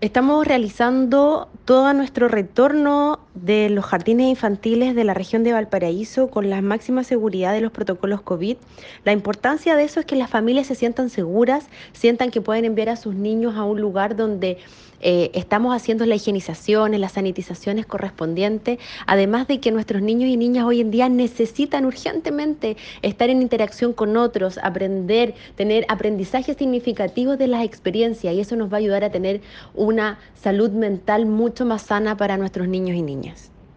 Estamos realizando todo nuestro retorno de los jardines infantiles de la región de Valparaíso con la máxima seguridad de los protocolos COVID. La importancia de eso es que las familias se sientan seguras, sientan que pueden enviar a sus niños a un lugar donde eh, estamos haciendo la higienización, las sanitizaciones correspondientes, además de que nuestros niños y niñas hoy en día necesitan urgentemente estar en interacción con otros, aprender, tener aprendizajes significativos de las experiencias y eso nos va a ayudar a tener una salud mental mucho más sana para nuestros niños y niñas.